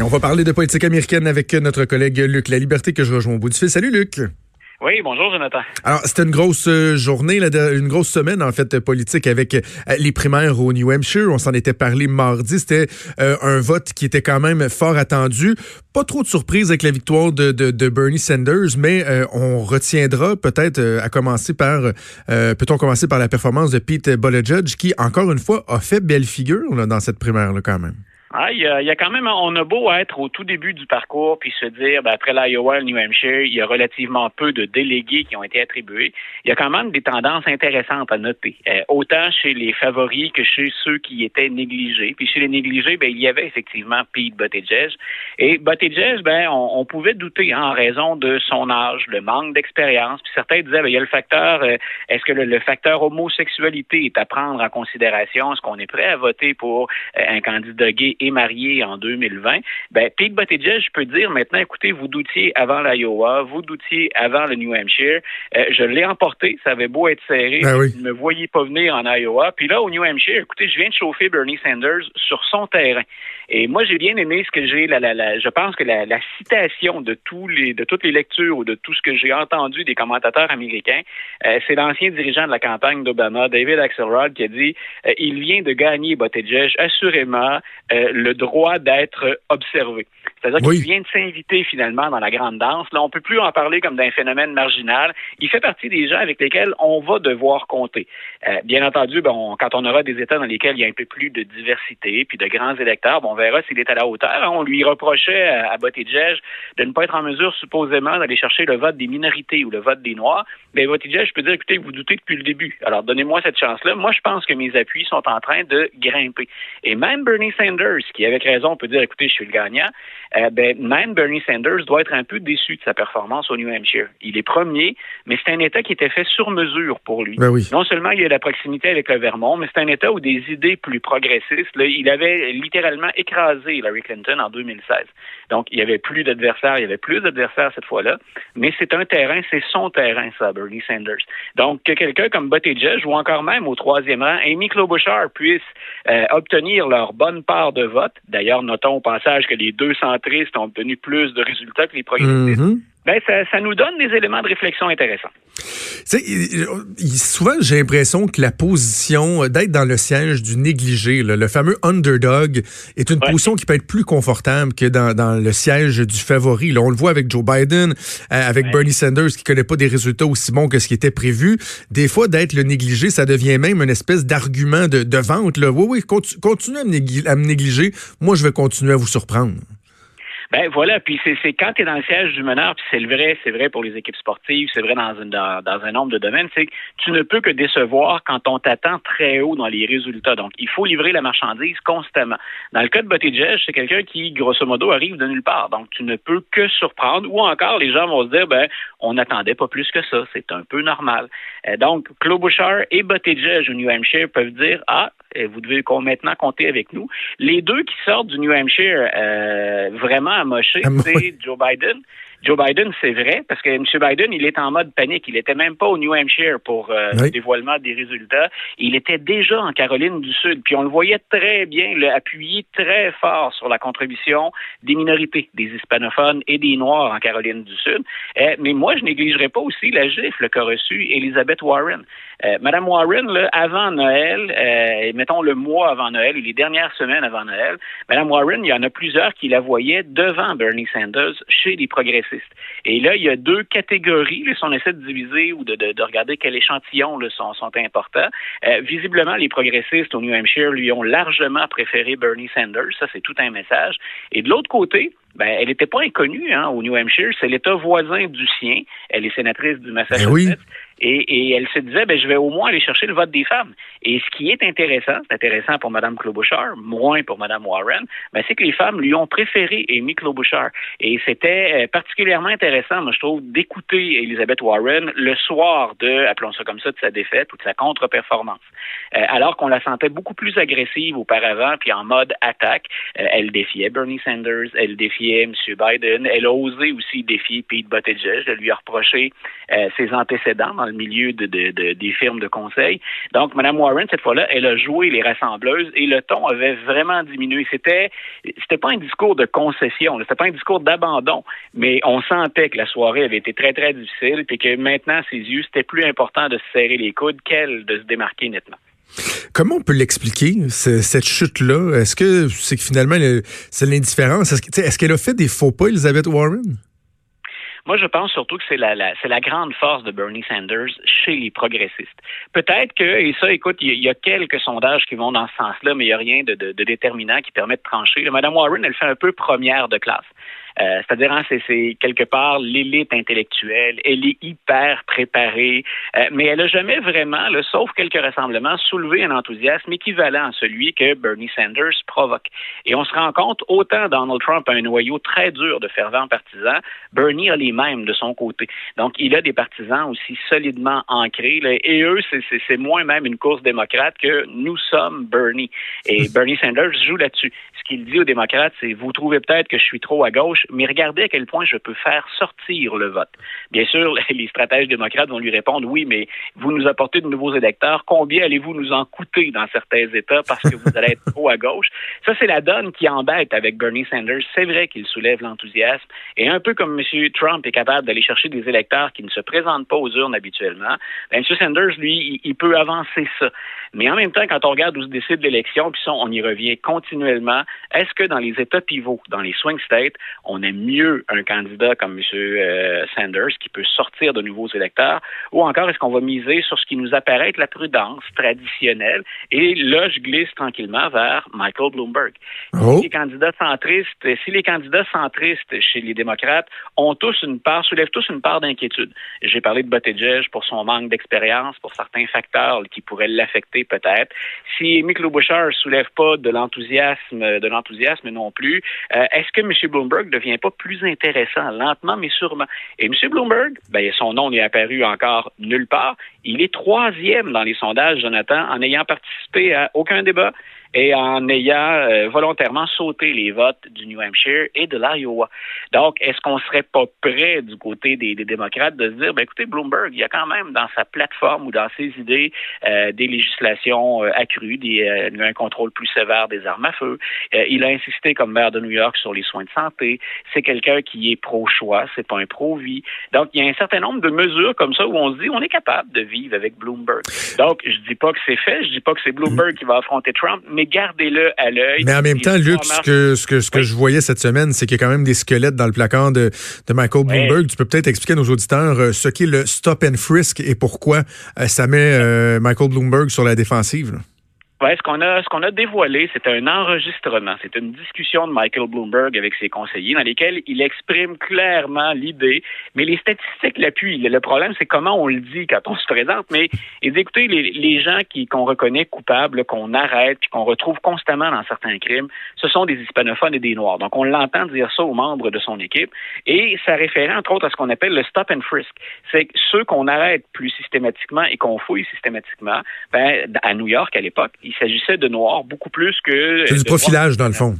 Et on va parler de politique américaine avec notre collègue Luc La Liberté que je rejoins au bout du fil. Salut Luc. Oui, bonjour Jonathan. Alors, c'était une grosse euh, journée, une grosse semaine en fait politique avec euh, les primaires au New Hampshire. On s'en était parlé mardi. C'était euh, un vote qui était quand même fort attendu. Pas trop de surprise avec la victoire de, de, Bernie Sanders, mais on retiendra peut-être à commencer par, peut-on commencer par la performance de Pete Buttigieg qui, encore une fois, a fait belle figure là, dans cette primaire là quand même. Ah, il, y a, quand même, on a beau être au tout début du parcours puis se dire, ben, après l'Iowa, le New Hampshire, il y a relativement peu de délégués qui ont été attribués. Il y a quand même des tendances intéressantes à noter, euh, autant chez les favoris que chez ceux qui étaient négligés. Puis chez les négligés, ben, il y avait effectivement Pete Buttigieg. Et Buttigieg, ben, on, pouvait douter hein, en raison de son âge, le manque d'expérience. Puis certains disaient, ben, il y a le facteur, euh, est-ce que le, facteur homosexualité est à prendre en considération? Est-ce qu'on est prêt à voter pour euh, un candidat gay marié en 2020, ben, Pete Buttigieg, je peux dire maintenant, écoutez, vous doutiez avant l'Iowa, vous doutiez avant le New Hampshire. Euh, je l'ai emporté, ça avait beau être serré, ben vous ne me voyez pas venir en Iowa. Puis là, au New Hampshire, écoutez, je viens de chauffer Bernie Sanders sur son terrain. Et moi, j'ai bien aimé ce que j'ai, la, la, je pense que la, citation de tous les, de toutes les lectures ou de tout ce que j'ai entendu des commentateurs américains, euh, c'est l'ancien dirigeant de la campagne d'Obama, David Axelrod, qui a dit, euh, il vient de gagner Buttigieg, assurément, le droit d'être observé. C'est-à-dire qu'il vient de s'inviter finalement dans la grande danse. Là, on peut plus en parler comme d'un phénomène marginal. Il fait partie des gens avec lesquels on va devoir compter. Euh, bien entendu, bon, quand on aura des États dans lesquels il y a un peu plus de diversité puis de grands électeurs, on verra s'il est à la hauteur. On lui reprochait à, à Buttigieg de ne pas être en mesure supposément d'aller chercher le vote des minorités ou le vote des Noirs. Mais Buttigieg, je peux dire, écoutez, vous doutez depuis le début. Alors donnez-moi cette chance-là. Moi, je pense que mes appuis sont en train de grimper. Et même Bernie Sanders, qui avec raison peut dire, écoutez, je suis le gagnant, euh, ben, même Bernie Sanders doit être un peu déçu de sa performance au New Hampshire. Il est premier, mais c'est un État qui était fait sur mesure pour lui. Ben oui. Non seulement il y a la proximité avec le Vermont, mais c'est un État où des idées plus progressistes, là, il avait littéralement écrasé Hillary Clinton en 2016. Donc, il y avait plus d'adversaires, il y avait plus d'adversaires cette fois-là, mais c'est un terrain, c'est son terrain, ça, Bernie Sanders. Donc, que quelqu'un comme Buttigieg ou encore même au troisième rang, Amy Klobuchar puisse euh, obtenir leur bonne part de vote. D'ailleurs, notons au passage que les 200 ont obtenu plus de résultats que les progressistes. Mhm. Mm. Ben, ça, nous donne des éléments de réflexion intéressants. souvent, j'ai l'impression que la position euh, d'être dans le siège du négligé, le fameux underdog, est une position qui peut être plus confortable que dans, le siège du favori. On le voit avec Joe Biden, euh, avec. Bernie Sanders, qui ne connaît pas des résultats aussi bons que ce qui était prévu. Des fois, d'être le négligé, ça devient même une espèce d'argument de, vente. Oui, oui, continue, à me négliger. Moi, je vais continuer à vous surprendre. Ben voilà, puis c'est quand tu es dans le siège du meneur, puis c'est le vrai, c'est vrai pour les équipes sportives, c'est vrai dans, une, dans, un nombre de domaines, c'est que tu ne peux que décevoir quand on t'attend très haut dans les résultats. Donc, il faut livrer la marchandise constamment. Dans le cas de Buttigieg, c'est quelqu'un qui, grosso modo, arrive de nulle part. Donc, tu ne peux que surprendre, ou encore, les gens vont se dire, ben, on n'attendait pas plus que ça. C'est un peu normal. Euh, donc, Klobuchar et Buttigieg au New Hampshire peuvent dire, ah, vous devez maintenant compter avec nous. Les deux qui sortent du New Hampshire euh, vraiment amochés, c'est Joe Biden Joe Biden, c'est vrai, parce que M. Biden, il est en mode panique. Il était même pas au New Hampshire pour euh, le dévoilement des résultats. Il était déjà en Caroline du Sud. Puis on le voyait très bien, le, appuyer très fort sur la contribution des minorités, des hispanophones et des Noirs en Caroline du Sud. Euh, mais moi, je négligerai pas aussi la gifle qu'a reçue Elizabeth Warren. Euh, Madame Warren, là, avant Noël, euh, mettons le mois avant Noël ou les dernières semaines avant Noël, Madame Warren, il y en a plusieurs qui la voyaient devant Bernie Sanders chez les progressistes. Et là, il y a deux catégories. si on essaie de diviser ou de, de, regarder quel échantillon là, sont, sont importants, euh, visiblement, les progressistes au New Hampshire lui ont largement préféré Bernie Sanders. Ça, c'est tout un message. Et de l'autre côté, ben, elle n'était pas inconnue hein, au New Hampshire. C'est l'État voisin du sien. Elle est sénatrice du Massachusetts. Ben oui. Et, elle se disait, ben, je vais au moins aller chercher le vote des femmes. Et ce qui est intéressant, c'est intéressant pour Mme Klobuchar, moins pour Mme Warren, ben, c'est que les femmes lui ont préféré Amy Klobuchar. Et c'était euh, particulièrement intéressant, moi, je trouve, d'écouter Elizabeth Warren le soir de, appelons ça comme ça, de sa défaite ou de sa contre-performance. Euh, alors qu'on la sentait beaucoup plus agressive auparavant, puis en mode attaque. Euh, elle défiait Bernie Sanders, elle défiait M. Biden, elle a osé aussi défier Pete Buttigieg, de lui reprocher ses antécédents dans milieu de, des firmes de conseil. Donc, Mme Warren, cette fois-là, elle a joué les rassembleuses et le ton avait vraiment diminué. C'était, c'était pas un discours de concession, c'était pas un discours d'abandon, mais on sentait que la soirée avait été très, très difficile et que maintenant, à ses yeux, c'était plus important de se serrer les coudes qu'elle de se démarquer nettement. Comment on peut l'expliquer, cette chute-là? Est-ce que c'est que finalement, c'est l'indifférence? Est-ce qu'elle a fait des faux pas, Elizabeth Warren? Moi, je pense surtout que c'est la, c'est la grande force de Bernie Sanders chez les progressistes. Peut-être que, et ça, écoute, il y, a quelques sondages qui vont dans ce sens-là, mais il n'y a rien de, déterminant qui permet de trancher. Madame Warren, elle fait un peu première de classe. Euh, c'est-à-dire, hein, c'est quelque part l'élite intellectuelle. Elle est hyper préparée, euh, mais elle n'a jamais vraiment, sauf quelques rassemblements, soulevé un enthousiasme équivalent à celui que Bernie Sanders provoque. Et on se rend compte, autant Donald Trump a un noyau très dur de fervents partisans, Bernie a les mêmes de son côté. Donc, il a des partisans aussi solidement ancrés, et eux, c'est moins même une course démocrate que nous sommes Bernie. Et Bernie Sanders joue là-dessus. Ce qu'il dit aux démocrates, c'est vous trouvez peut-être que je suis trop à gauche, mais regardez à quel point je peux faire sortir le vote. Bien sûr, les stratèges démocrates vont lui répondre oui, mais vous nous apportez de nouveaux électeurs. Combien allez-vous nous en coûter dans certains États parce que vous allez être trop à gauche? Ça, c'est la donne qui embête avec Bernie Sanders. C'est vrai qu'il soulève l'enthousiasme. Et un peu comme M. Trump est capable d'aller chercher des électeurs qui ne se présentent pas aux urnes habituellement, ben, M. Sanders, lui, il, peut avancer ça. Mais en même temps, quand on regarde où se décide l'élection, puis on y revient continuellement, est-ce que dans les États pivots, dans les swing states, on aime mieux un candidat comme M. Euh, Sanders qui peut sortir de nouveaux électeurs, ou encore est-ce qu'on va miser sur ce qui nous apparaît être la prudence traditionnelle? Et là, je glisse tranquillement vers Michael Bloomberg. Oh. Si les candidats centristes, si les candidats centristes chez les démocrates ont tous une part, soulèvent tous une part d'inquiétude. J'ai parlé de Buttigieg pour son manque d'expérience, pour certains facteurs qui pourraient l'affecter peut-être. Si Amy Klobuchar soulève pas de l'enthousiasme, de l'enthousiasme non plus, euh, est-ce que M. Bloomberg devient pas plus intéressant, lentement mais sûrement. Et M. Bloomberg, ben, son nom n'est apparu encore nulle part. Il est troisième dans les sondages, Jonathan, en ayant participé à aucun débat et en ayant euh, volontairement sauté les votes du New Hampshire et de l'Iowa. Donc, est-ce qu'on serait pas prêt du côté des, démocrates de se dire, ben écoutez, Bloomberg, il y a quand même dans sa plateforme ou dans ses idées euh, des législations euh, accrues, des, un contrôle plus sévère des armes à feu. il a insisté comme maire de New York sur les soins de santé. C'est quelqu'un qui est pro-choix, c'est pas un pro-vie. Donc, il y a un certain nombre de mesures comme ça où on se dit, on est capable de vivre avec Bloomberg. Donc, je dis pas que c'est fait, je dis pas que c'est Bloomberg qui va affronter Trump, mais gardez-le à l'œil. Mais en même temps, Luc, ce que, ce que, ce que je voyais cette semaine, c'est qu'il y a quand même des squelettes dans le placard de, de Michael Bloomberg. Tu peux peut-être expliquer à nos auditeurs euh, ce qu'est le stop and frisk et pourquoi euh, ça met euh, Michael Bloomberg sur la défensive. Ouais, ce qu'on a, ce qu'on a dévoilé, c'est un enregistrement, c'est une discussion de Michael Bloomberg avec ses conseillers dans lesquels il exprime clairement l'idée, mais les statistiques l'appuient. Le problème, c'est comment on le dit quand on se présente. Mais écoutez, les, gens qu'on reconnaît coupables, qu'on arrête, qu'on retrouve constamment dans certains crimes, ce sont des hispanophones et des noirs. Donc, on l'entend dire ça aux membres de son équipe, et ça réfère entre autres à ce qu'on appelle le stop and frisk. C'est ceux qu'on arrête plus systématiquement et qu'on fouille systématiquement. Ben, à New York à l'époque il s'agissait de noirs beaucoup plus que... C'est du profilage, dans le fond.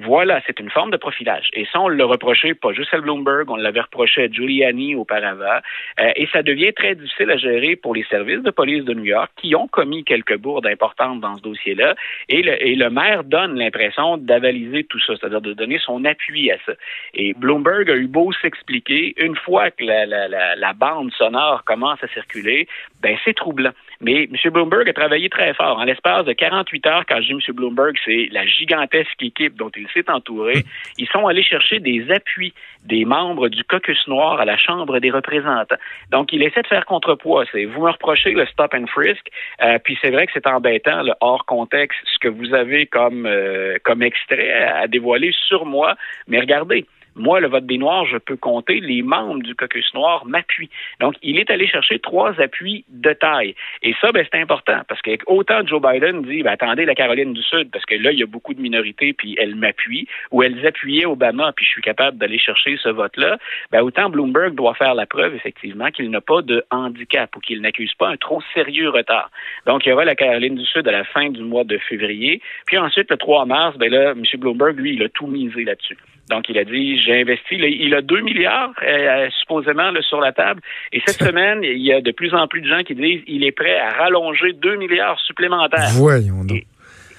Voilà, c'est une forme de profilage. Et ça, on le reprochait pas juste à Bloomberg, on l'avait reproché à Giuliani auparavant. Euh, et ça devient très difficile à gérer pour les services de police de New York qui ont commis quelques bourdes importantes dans ce dossier-là. Et le, et le maire donne l'impression d'avaliser tout ça, c'est-à-dire de donner son appui à ça. Et Bloomberg a eu beau s'expliquer, une fois que la, la, la, la bande sonore commence à circuler, ben c'est troublant. Mais M. Bloomberg a travaillé très fort. En l'espace de 48 heures, quand je dis M. Bloomberg, c'est la gigantesque équipe dont il s'est entouré. Ils sont allés chercher des appuis des membres du caucus noir à la Chambre des représentants. Donc, il essaie de faire contrepoids. C'est vous me reprochez le stop and frisk, euh, puis c'est vrai que c'est embêtant, le hors contexte, ce que vous avez comme, euh, comme extrait à dévoiler sur moi. Mais regardez, moi, le vote des Noirs, je peux compter, les membres du caucus noir m'appuient. Donc, il est allé chercher trois appuis de taille. Et ça, ben, c'est important, parce que autant Joe Biden dit, ben, attendez, la Caroline du Sud, parce que là, il y a beaucoup de minorités, puis elles m'appuient, ou elles appuyaient Obama, puis je suis capable d'aller chercher ce vote-là, ben, autant Bloomberg doit faire la preuve, effectivement, qu'il n'a pas de handicap ou qu'il n'accuse pas un trop sérieux retard. Donc, il y aura la Caroline du Sud à la fin du mois de février. Puis ensuite, le 3 mars, ben là, M. Bloomberg, lui, il a tout misé là-dessus. Donc, il a dit, j'ai investi. il a 2 milliards euh, supposément sur la table. Et cette semaine, il y a de plus en plus de gens qui disent qu'il est prêt à rallonger 2 milliards supplémentaires. Voyons donc.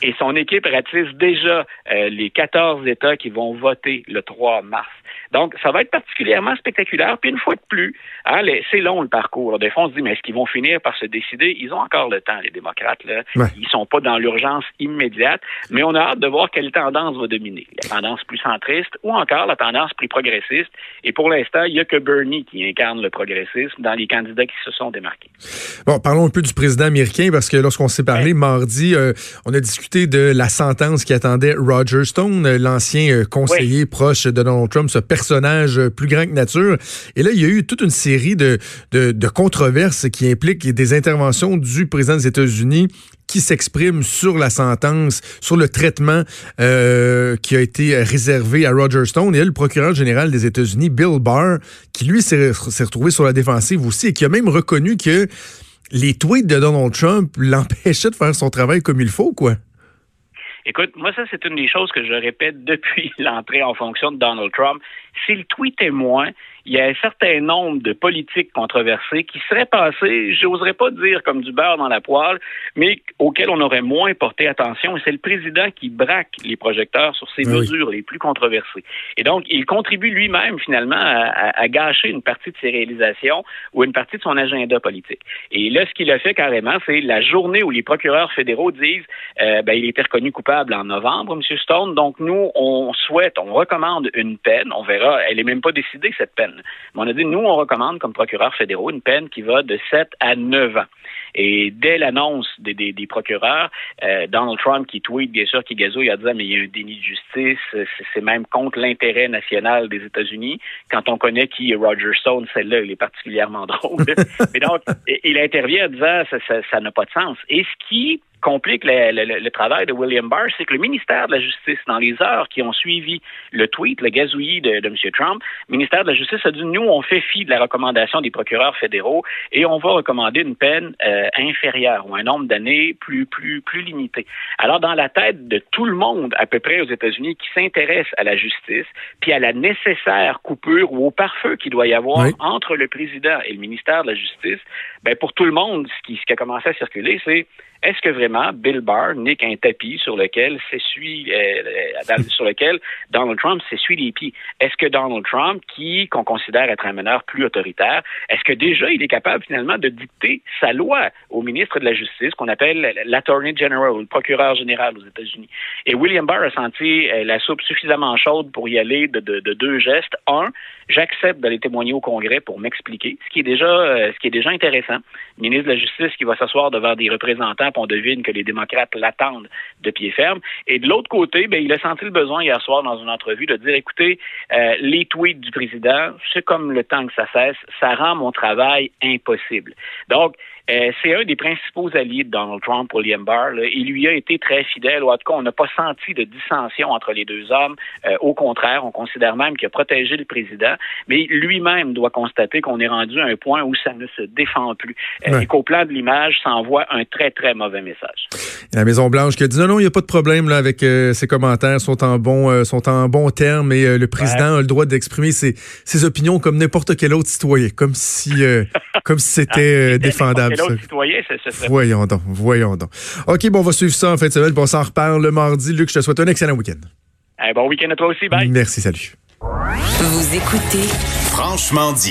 Et, son équipe ratisse déjà les 14 États qui vont voter le 3 mars. Donc, ça va être particulièrement spectaculaire. Puis une fois de plus, hein, c'est long le parcours. Des fois, on se dit, mais est-ce qu'ils vont finir par se décider? Ils ont encore le temps, les démocrates. Là. Ils sont pas dans l'urgence immédiate, mais on a hâte de voir quelle tendance va dominer. La tendance plus centriste ou encore la tendance plus progressiste. Et pour l'instant, il n'y a que Bernie qui incarne le progressisme dans les candidats qui se sont démarqués. Bon, parlons un peu du président américain parce que lorsqu'on s'est parlé mardi, euh, on a discuté de la sentence qui attendait Roger Stone, l'ancien euh, conseiller proche de Donald Trump, personnage plus grand que nature. Et là, il y a eu toute une série de, de, controverses qui impliquent des interventions du président des États-Unis qui s'exprime sur la sentence, sur le traitement euh, qui a été réservé à Roger Stone. Et le procureur général des États-Unis, Bill Barr, qui lui s'est retrouvé sur la défensive aussi et qui a même reconnu que les tweets de Donald Trump l'empêchaient de faire son travail comme il faut, quoi. Écoute, moi, ça, c'est une des choses que je répète depuis l'entrée en fonction de Donald Trump. S'il tweetait moins, il y a un certain nombre de politiques controversées qui seraient passées, j'oserais pas dire comme du beurre dans la poêle, mais auxquelles on aurait moins porté attention. Et c'est le président qui braque les projecteurs sur ces mesures les plus controversées. Et donc, il contribue lui-même, finalement, à, gâcher une partie de ses réalisations ou une partie de son agenda politique. Et là, ce qu'il a fait carrément, c'est la journée où les procureurs fédéraux disent, euh, ben, il était reconnu coupable en novembre, M. Stone. Donc, nous, on souhaite, on recommande une peine. On verra, elle n'est même pas décidée, cette peine. Mais on a dit, nous, on recommande comme procureur fédéraux une peine qui va de 7 à 9 ans. Et dès l'annonce des, procureurs, euh, Donald Trump qui tweet, bien sûr, qui gazouille, a dit, ah, mais il y a un déni de justice, c'est même contre l'intérêt national des États-Unis. Quand on connaît qui est Roger Stone, celle-là, il est particulièrement drôle. mais donc, il intervient en disant, ça n'a pas de sens. Et ce qui complique le, travail de William Barr, c'est que le ministère de la Justice, dans les heures qui ont suivi le tweet, le gazouillis de, M. Trump, le ministère de la Justice a dit, nous, on fait fi de la recommandation des procureurs fédéraux et on va recommander une peine euh, inférieure ou un nombre d'années plus, plus, plus limité. Alors, dans la tête de tout le monde, à peu près aux États-Unis, qui s'intéresse à la justice, puis à la nécessaire coupure ou au pare-feu qu'il doit y avoir entre le président et le ministère de la Justice, ben, pour tout le monde, ce qui, ce qui a commencé à circuler, c'est est-ce que vraiment Bill Barr nique un tapis sur lequel s'essuie, euh, euh, sur lequel Donald Trump s'essuie les pieds? Est-ce que Donald Trump, qui qu'on considère être un meneur plus autoritaire, est-ce que déjà il est capable finalement de dicter sa loi au ministre de la Justice, qu'on appelle l'Attorney General, le procureur général aux États-Unis? Et William Barr a senti euh, la soupe suffisamment chaude pour y aller de, de deux gestes. Un, j'accepte d'aller témoigner au Congrès pour m'expliquer, ce qui est déjà, ce qui est déjà intéressant. Le ministre de la Justice qui va s'asseoir devant des représentants on devine que les démocrates l'attendent de pied ferme. Et de l'autre côté, ben, il a senti le besoin hier soir dans une entrevue de dire, écoutez, euh, les tweets du président, c'est comme le temps que ça cesse, ça rend mon travail impossible. Donc, euh, c'est un des principaux alliés de Donald Trump, William Barr. Il lui a été très fidèle. En tout cas, on n'a pas senti de dissension entre les deux hommes. Euh, au contraire, on considère même qu'il a protégé le président. Mais lui-même doit constater qu'on est rendu à un point où ça ne se défend plus. Euh, et qu'au plan de l'image, ça envoie un très, très mauvais message. La Maison-Blanche qui a dit non, non, il n'y a pas de problème là, avec ses commentaires, sont en bon, sont en bon terme et le président a le droit d'exprimer ses, ses, opinions comme n'importe quel autre citoyen, comme si, comme si c'était défendable voyons donc, voyons donc. OK, bon, on va suivre ça en fait, semaine, puis on s'en reparle le mardi. Luc, je te souhaite un excellent week-end. bon week-end à toi aussi, bye. Merci, salut. Vous écoutez Franchement dit.